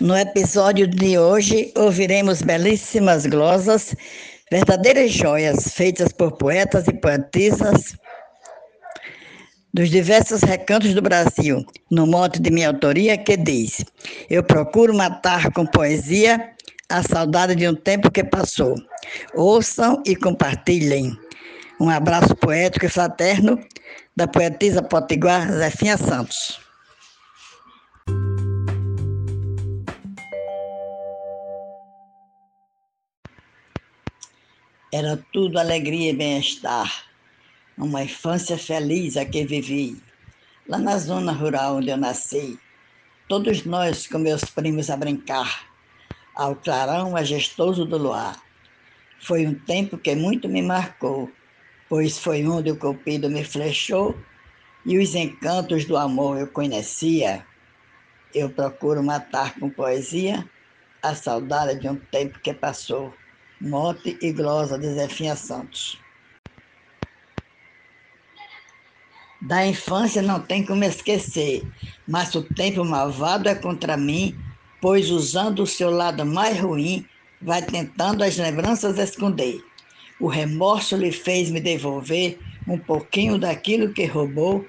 No episódio de hoje, ouviremos belíssimas glosas, verdadeiras joias feitas por poetas e poetisas dos diversos recantos do Brasil, no mote de minha autoria que diz: Eu procuro matar com poesia a saudade de um tempo que passou. Ouçam e compartilhem. Um abraço poético e fraterno da poetisa potiguar Zefinha Santos. Era tudo alegria e bem-estar, uma infância feliz a que vivi, lá na zona rural onde eu nasci, todos nós com meus primos a brincar, ao clarão majestoso do luar. Foi um tempo que muito me marcou, pois foi onde o cupido me flechou e os encantos do amor eu conhecia. Eu procuro matar com poesia a saudade de um tempo que passou. Mote e glosa de Zefinha Santos. Da infância não tem como esquecer, mas o tempo malvado é contra mim, pois usando o seu lado mais ruim, vai tentando as lembranças esconder. O remorso lhe fez me devolver um pouquinho daquilo que roubou,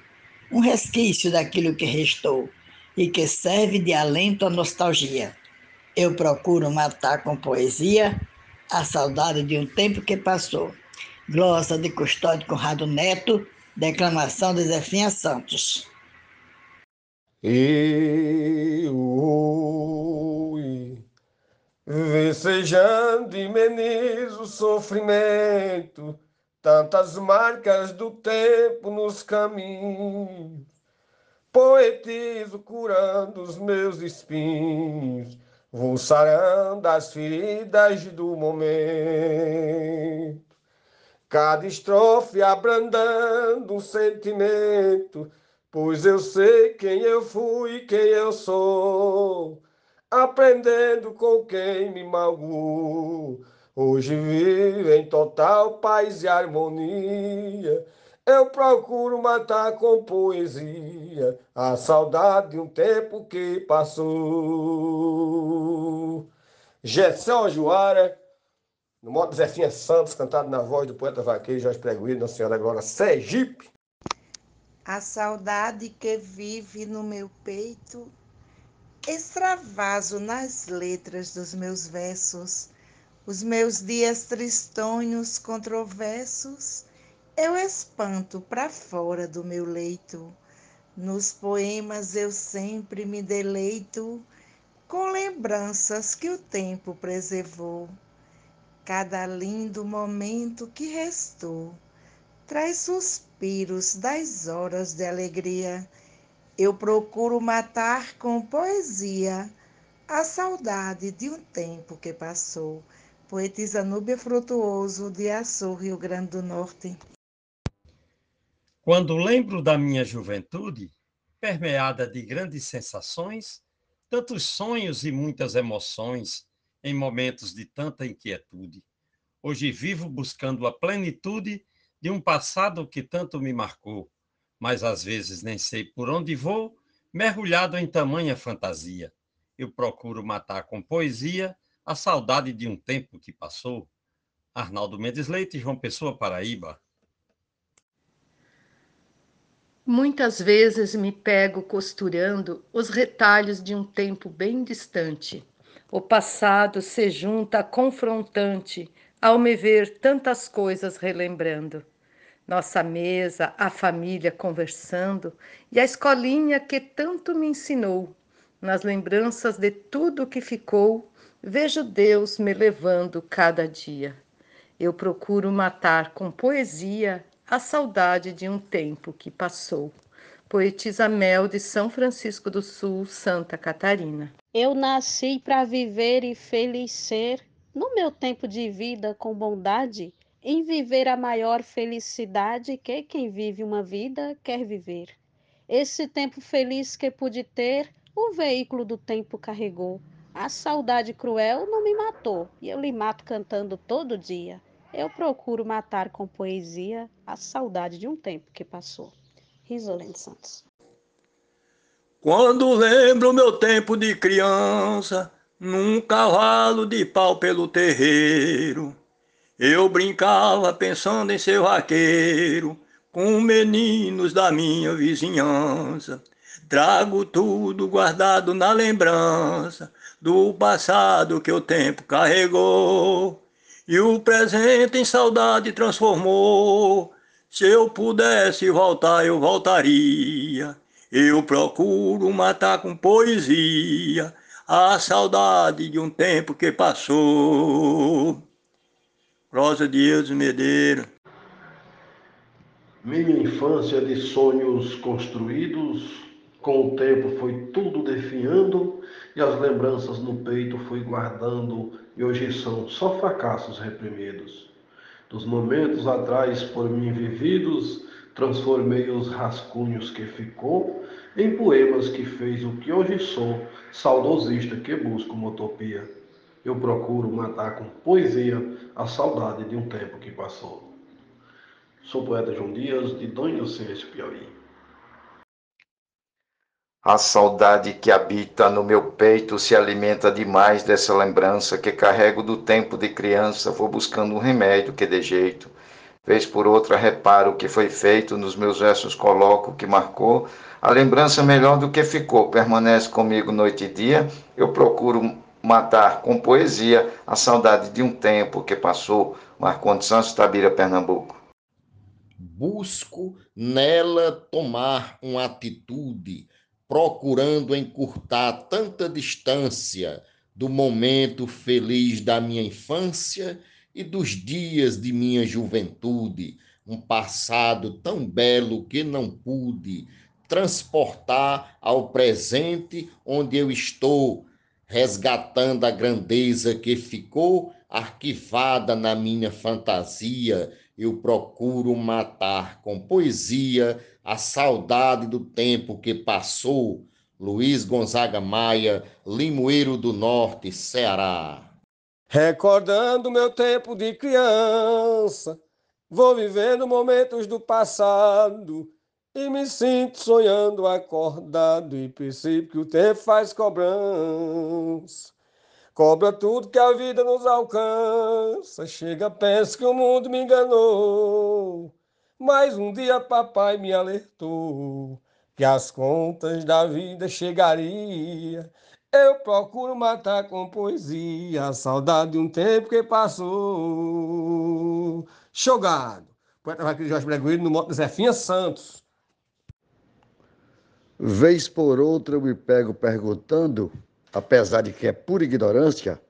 um resquício daquilo que restou, e que serve de alento à nostalgia. Eu procuro matar com poesia a saudade de um tempo que passou. Glosa de Custódio Conrado Neto, declamação de Zefinha Santos. Eu, vicejando e menizo o sofrimento, tantas marcas do tempo nos caminhos, poetizo curando os meus espinhos Vou sarando as feridas do momento. Cada estrofe abrandando um sentimento, pois eu sei quem eu fui e quem eu sou. Aprendendo com quem me magoou. Hoje vivo em total paz e harmonia eu procuro matar com poesia a saudade de um tempo que passou. Gessel Juara, no modo Zefinha Santos, cantado na voz do poeta vaqueiro Jorge Pregoído, Nossa Senhora Glória Sergipe. A saudade que vive no meu peito, extravaso nas letras dos meus versos, os meus dias tristonhos, controversos, eu espanto para fora do meu leito. Nos poemas eu sempre me deleito com lembranças que o tempo preservou. Cada lindo momento que restou traz suspiros das horas de alegria. Eu procuro matar com poesia a saudade de um tempo que passou. Poetisa Núbia Frutuoso, de Açu, Rio Grande do Norte. Quando lembro da minha juventude, permeada de grandes sensações, tantos sonhos e muitas emoções, em momentos de tanta inquietude, hoje vivo buscando a plenitude de um passado que tanto me marcou, mas às vezes nem sei por onde vou, mergulhado em tamanha fantasia. Eu procuro matar com poesia a saudade de um tempo que passou. Arnaldo Mendes Leite, João Pessoa, Paraíba. Muitas vezes me pego costurando os retalhos de um tempo bem distante. O passado se junta confrontante ao me ver tantas coisas relembrando. Nossa mesa, a família conversando e a escolinha que tanto me ensinou. Nas lembranças de tudo que ficou, vejo Deus me levando cada dia. Eu procuro matar com poesia a saudade de um tempo que passou. Poetisa Mel de São Francisco do Sul, Santa Catarina. Eu nasci para viver e feliz ser, no meu tempo de vida com bondade, em viver a maior felicidade que quem vive uma vida quer viver. Esse tempo feliz que pude ter, o veículo do tempo carregou. A saudade cruel não me matou, e eu lhe mato cantando todo dia. Eu procuro matar com poesia a saudade de um tempo que passou. Risolene Santos. Quando lembro meu tempo de criança, num cavalo de pau pelo terreiro, eu brincava pensando em ser vaqueiro, com meninos da minha vizinhança. Trago tudo guardado na lembrança do passado que o tempo carregou e o presente em saudade transformou. Se eu pudesse voltar, eu voltaria eu procuro matar com poesia a saudade de um tempo que passou. Rosa Dias Medeiros. Minha infância de sonhos construídos, com o tempo foi tudo definhando e as lembranças no peito fui guardando e hoje são só fracassos reprimidos. Dos momentos atrás por mim vividos, transformei os rascunhos que ficou em poemas que fez o que hoje sou, saudosista que busco uma utopia. Eu procuro matar com poesia a saudade de um tempo que passou. Sou poeta João Dias, de Dom Inocêncio, Piauí. A saudade que habita no meu peito se alimenta demais dessa lembrança que carrego do tempo de criança. Vou buscando um remédio que dê jeito Vez por outra reparo o que foi feito, nos meus versos coloco o que marcou. A lembrança melhor do que ficou permanece comigo noite e dia. Eu procuro matar com poesia a saudade de um tempo que passou. Marcondes Santos, Tabira, Pernambuco. Busco nela tomar uma atitude, procurando encurtar tanta distância do momento feliz da minha infância e dos dias de minha juventude, um passado tão belo que não pude transportar ao presente onde eu estou, resgatando a grandeza que ficou arquivada na minha fantasia. Eu procuro matar com poesia a saudade do tempo que passou. Luiz Gonzaga Maia, Limoeiro do Norte, Ceará. Recordando meu tempo de criança, vou vivendo momentos do passado e me sinto sonhando acordado e percebo que o tempo faz cobrança. Cobra tudo que a vida nos alcança. Chega, pensa que o mundo me enganou. Mas um dia papai me alertou que as contas da vida chegariam eu procuro matar com poesia a saudade de um tempo que passou. Jogado. Poeta Vaqueiro Jorge Bregueiro no modo de Zefinha Santos. Vez por outra eu me pego perguntando, apesar de que é pura ignorância,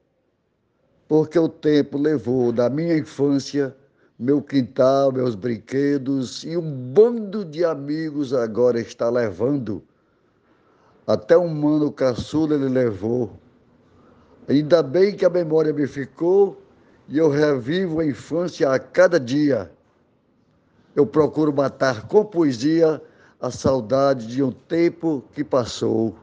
porque o tempo levou da minha infância meu quintal, meus brinquedos e um bando de amigos agora está levando até um mano caçula ele levou. Ainda bem que a memória me ficou e eu revivo a infância a cada dia. Eu procuro matar com poesia a saudade de um tempo que passou.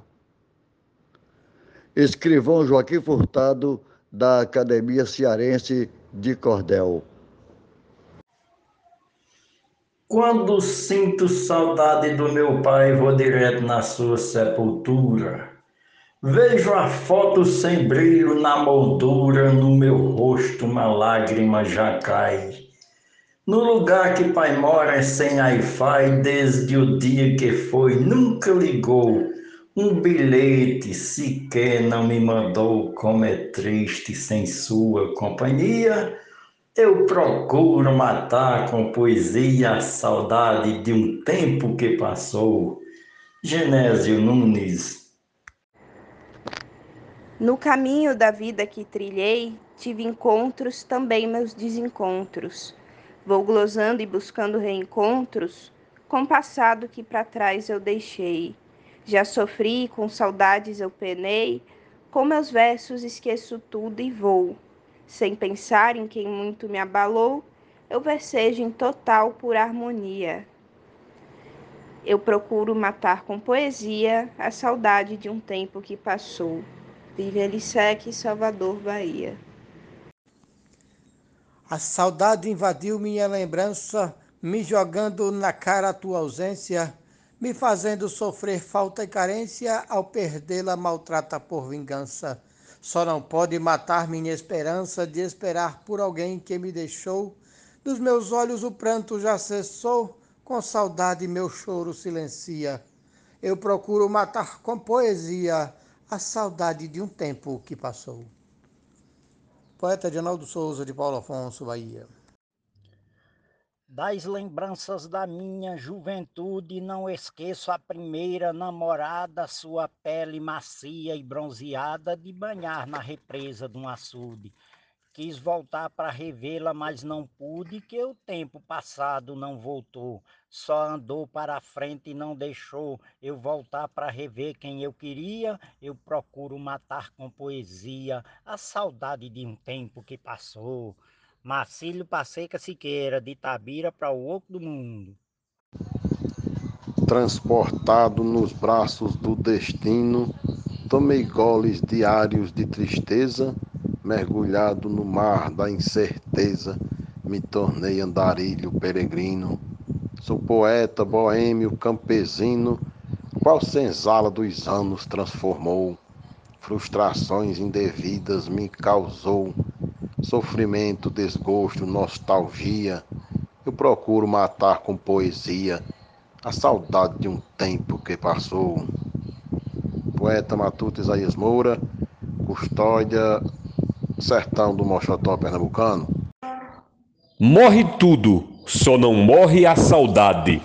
Escrivão Joaquim Furtado, da Academia Cearense de Cordel. Quando sinto saudade do meu pai, vou direto na sua sepultura. Vejo a foto sem brilho na moldura, no meu rosto uma lágrima já cai. No lugar que pai mora sem Wi-Fi, desde o dia que foi, nunca ligou. Um bilhete sequer não me mandou, como é triste sem sua companhia. Eu procuro matar com poesia a saudade de um tempo que passou. Genésio Nunes. No caminho da vida que trilhei, tive encontros, também meus desencontros. Vou glosando e buscando reencontros com o passado que para trás eu deixei. Já sofri, com saudades eu penei, com meus versos esqueço tudo e vou sem pensar em quem muito me abalou, eu versejo em total por harmonia. Eu procuro matar com poesia a saudade de um tempo que passou. Vive Elisec, Salvador, Bahia. A saudade invadiu minha lembrança, me jogando na cara a tua ausência. me fazendo sofrer falta e carência, ao perdê-la maltrata por vingança. Só não pode matar minha esperança de esperar por alguém que me deixou. Dos meus olhos o pranto já cessou, com saudade meu choro silencia. Eu procuro matar com poesia a saudade de um tempo que passou. Poeta Edinaldo Souza, de Paulo Afonso, Bahia. Das lembranças da minha juventude, não esqueço a primeira namorada, sua pele macia e bronzeada, de banhar na represa de um açude. Quis voltar para revê-la, mas não pude, que o tempo passado não voltou. Só andou para a frente e não deixou eu voltar para rever quem eu queria. Eu procuro matar com poesia a saudade de um tempo que passou. Marcílio Passeca Siqueira, de Itabira para o Oco do Mundo. Transportado nos braços do destino, tomei goles diários de tristeza mergulhado no mar da incerteza, me tornei andarilho peregrino. Sou poeta, boêmio, campesino, qual senzala dos anos transformou, frustrações indevidas me causou, sofrimento, desgosto, nostalgia. Eu procuro matar com poesia a saudade de um tempo que passou. Poeta Matuto Isaías Moura, Custódia sertão do Mochotó pernambucano? Morre tudo, só não morre a saudade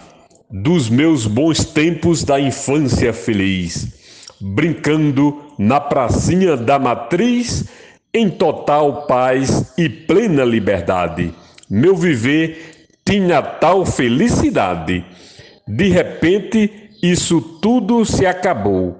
dos meus bons tempos da infância feliz, brincando na pracinha da matriz em total paz e plena liberdade. Meu viver tinha tal felicidade. De repente, isso tudo se acabou.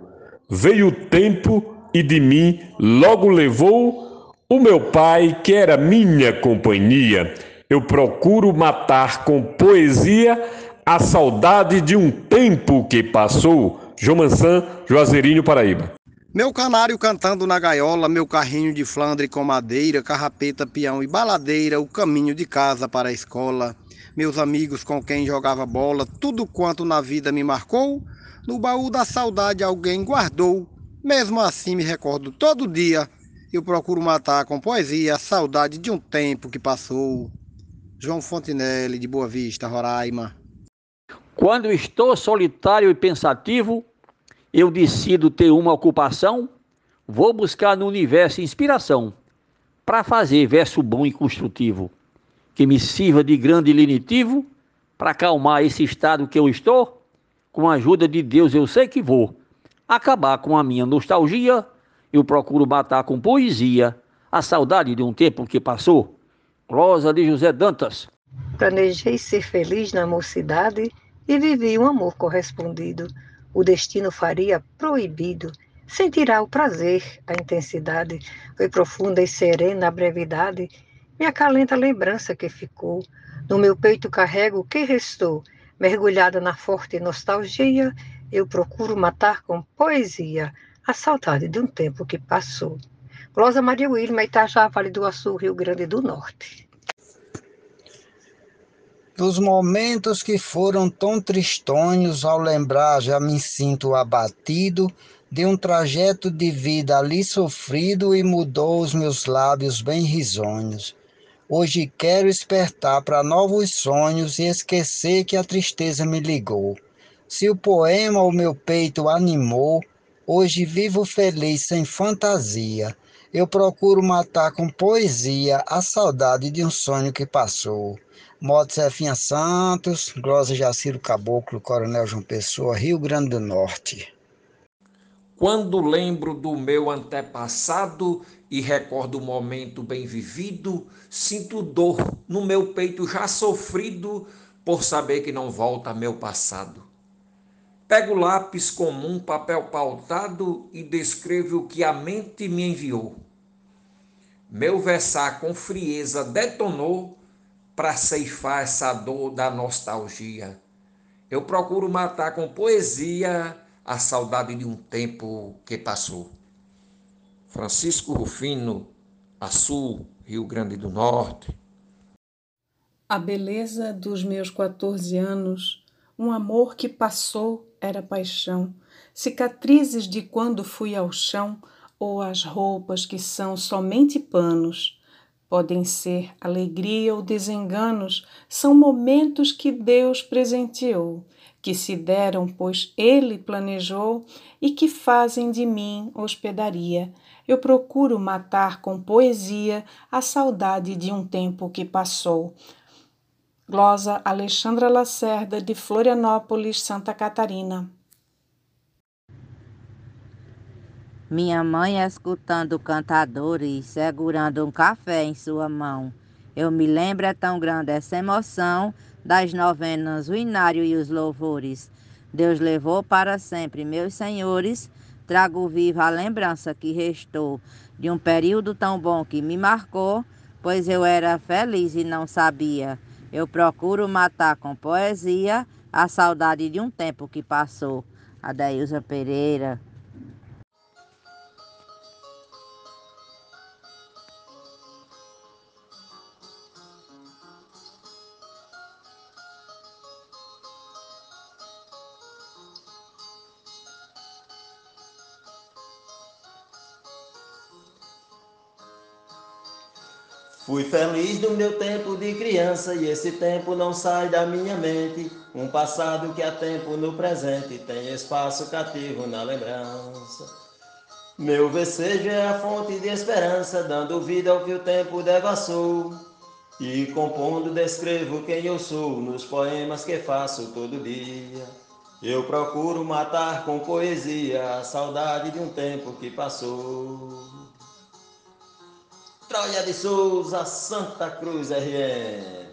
Veio o tempo e de mim logo levou o meu pai, que era minha companhia, eu procuro matar com poesia a saudade de um tempo que passou. João Mansan, Juazeirinho, Paraíba. Meu canário cantando na gaiola, meu carrinho de flandre com madeira, carrapeta, peão e baladeira, o caminho de casa para a escola. Meus amigos com quem jogava bola, tudo quanto na vida me marcou, no baú da saudade alguém guardou. Mesmo assim me recordo todo dia eu procuro matar com poesia a saudade de um tempo que passou. João Fontinelli, de Boa Vista, Roraima. Quando estou solitário e pensativo, eu decido ter uma ocupação, vou buscar no universo inspiração para fazer verso bom e construtivo, que me sirva de grande lenitivo para acalmar esse estado que eu estou. Com a ajuda de Deus eu sei que vou acabar com a minha nostalgia eu procuro matar com poesia a saudade de um tempo que passou. Rosa de José Dantas. Planejei ser feliz na mocidade e vivi um amor correspondido. O destino faria proibido. Sentirá o prazer, a intensidade. Foi profunda e serena a brevidade. Me acalenta a lembrança que ficou. No meu peito carrego o que restou. Mergulhada na forte nostalgia, eu procuro matar com poesia a saudade de um tempo que passou. Rosa Maria Wilma, Itajá, Vale do Açu, Rio Grande do Norte. Dos momentos que foram tão tristonhos, ao lembrar já me sinto abatido de um trajeto de vida ali sofrido e mudou os meus lábios bem risonhos. Hoje quero despertar para novos sonhos e esquecer que a tristeza me ligou. Se o poema o meu peito animou, Hoje vivo feliz sem fantasia. Eu procuro matar com poesia a saudade de um sonho que passou. Moto Zefinha Santos, Glosa Jaciro Caboclo, Coronel João Pessoa, Rio Grande do Norte. Quando lembro do meu antepassado e recordo o momento bem vivido, sinto dor no meu peito já sofrido por saber que não volta meu passado. Pego lápis comum, papel pautado e descrevo o que a mente me enviou. Meu versar com frieza detonou para ceifar essa dor da nostalgia. Eu procuro matar com poesia a saudade de um tempo que passou. Francisco Rufino, Açu, Rio Grande do Norte. A beleza dos meus 14 anos Um amor que passou era paixão, cicatrizes de quando fui ao chão, ou as roupas que são somente panos. Podem ser alegria ou desenganos, são momentos que Deus presenteou, que se deram, pois Ele planejou, e que fazem de mim hospedaria. Eu procuro matar com poesia a saudade de um tempo que passou. Glosa Alexandra Lacerda, de Florianópolis, Santa Catarina. Minha mãe escutando cantadores, segurando um café em sua mão. Eu me lembro, é tão grande essa emoção das novenas, o inário e os louvores. Deus levou para sempre, meus senhores, trago viva a lembrança que restou de um período tão bom que me marcou, pois eu era feliz e não sabia. Eu procuro matar com poesia a saudade de um tempo que passou. Adailza Pereira. Fui feliz no meu tempo de criança e esse tempo não sai da minha mente. Um passado que há tempo no presente tem espaço cativo na lembrança. Meu vesejo é a fonte de esperança, dando vida ao que o tempo devassou. E compondo descrevo quem eu sou nos poemas que faço todo dia. Eu procuro matar com poesia a saudade de um tempo que passou. Troia de Souza, Santa Cruz RN.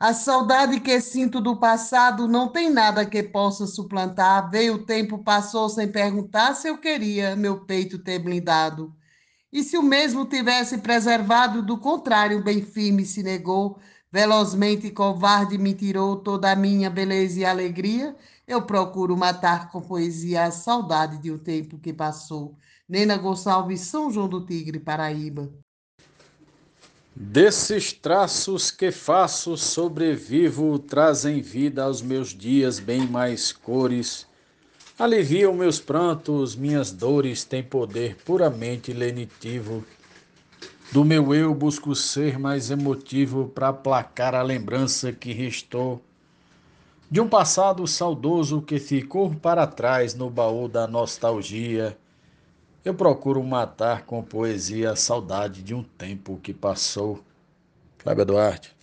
A saudade que sinto do passado não tem nada que possa suplantar. Veio o tempo, passou sem perguntar se eu queria meu peito ter blindado. E se o mesmo tivesse preservado, do contrário, bem firme se negou, velozmente covarde me tirou toda a minha beleza e alegria eu procuro matar com poesia a saudade de um tempo que passou. Nena Gonçalves, São João do Tigre, Paraíba. Desses traços que faço, sobrevivo, trazem vida aos meus dias bem mais cores. Aliviam meus prantos, minhas dores têm poder puramente lenitivo. Do meu eu busco ser mais emotivo para aplacar a lembrança que restou de um passado saudoso que ficou para trás no baú da nostalgia. Eu procuro matar com poesia a saudade de um tempo que passou. Cláudia Duarte.